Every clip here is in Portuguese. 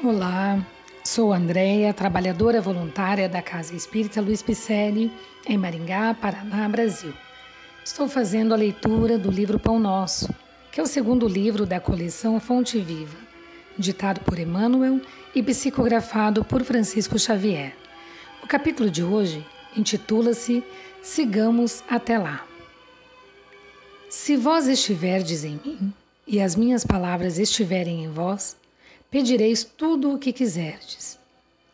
Olá, sou Andréia, trabalhadora voluntária da Casa Espírita Luiz Picelli, em Maringá, Paraná, Brasil. Estou fazendo a leitura do livro Pão Nosso, que é o segundo livro da coleção Fonte Viva, ditado por Emmanuel e psicografado por Francisco Xavier. O capítulo de hoje intitula-se Sigamos até lá. Se vós estiverdes em mim e as minhas palavras estiverem em vós, pedireis tudo o que quiserdes,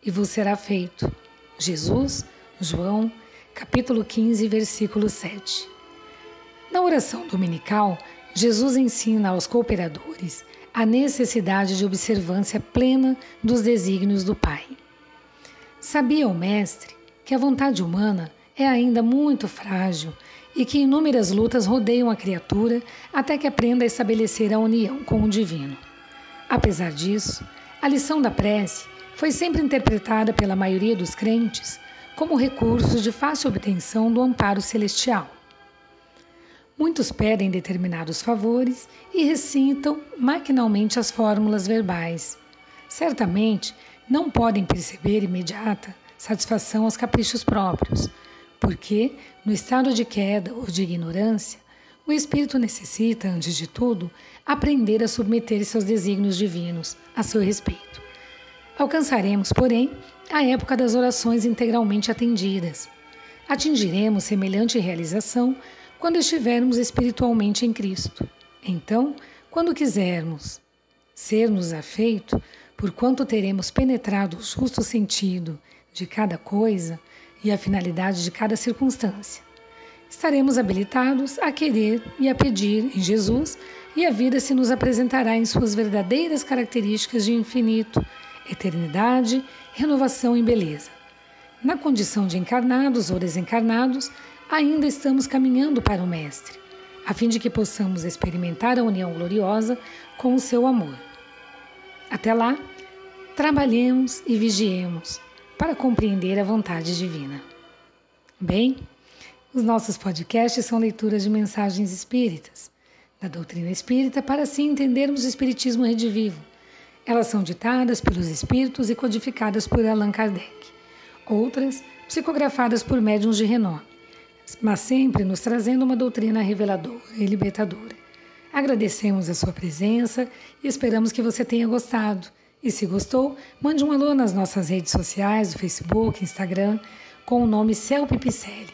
e vos será feito. Jesus, João, capítulo 15, versículo 7. Na oração dominical, Jesus ensina aos cooperadores a necessidade de observância plena dos desígnios do Pai. Sabia o Mestre que a vontade humana é ainda muito frágil e que inúmeras lutas rodeiam a criatura até que aprenda a estabelecer a união com o Divino. Apesar disso, a lição da prece foi sempre interpretada pela maioria dos crentes como recurso de fácil obtenção do amparo celestial. Muitos pedem determinados favores e recitam maquinalmente as fórmulas verbais. Certamente não podem perceber imediata satisfação aos caprichos próprios, porque, no estado de queda ou de ignorância, o espírito necessita, antes de tudo, aprender a submeter seus desígnios divinos a seu respeito. Alcançaremos, porém, a época das orações integralmente atendidas. Atingiremos semelhante realização quando estivermos espiritualmente em Cristo. Então, quando quisermos ser-nos afeito, porquanto teremos penetrado o justo sentido de cada coisa e a finalidade de cada circunstância estaremos habilitados a querer e a pedir em Jesus, e a vida se nos apresentará em suas verdadeiras características de infinito, eternidade, renovação e beleza. Na condição de encarnados ou desencarnados, ainda estamos caminhando para o Mestre, a fim de que possamos experimentar a união gloriosa com o seu amor. Até lá, trabalhemos e vigiemos para compreender a vontade divina. Bem, os nossos podcasts são leituras de mensagens espíritas, da doutrina espírita, para assim entendermos o Espiritismo redivivo. Elas são ditadas pelos espíritos e codificadas por Allan Kardec. Outras, psicografadas por médiuns de renome, mas sempre nos trazendo uma doutrina reveladora e libertadora. Agradecemos a sua presença e esperamos que você tenha gostado. E se gostou, mande um alô nas nossas redes sociais, do Facebook, Instagram, com o nome Celpe Picelli.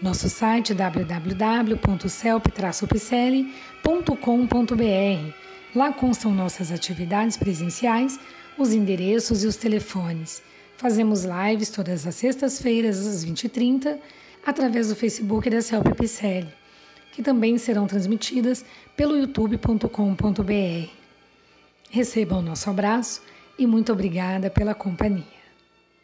Nosso site www.celp-picelli.com.br. Lá constam nossas atividades presenciais, os endereços e os telefones. Fazemos lives todas as sextas-feiras às 20h30 através do Facebook da Celp Picelli, que também serão transmitidas pelo youtube.com.br. Recebam o nosso abraço e muito obrigada pela companhia.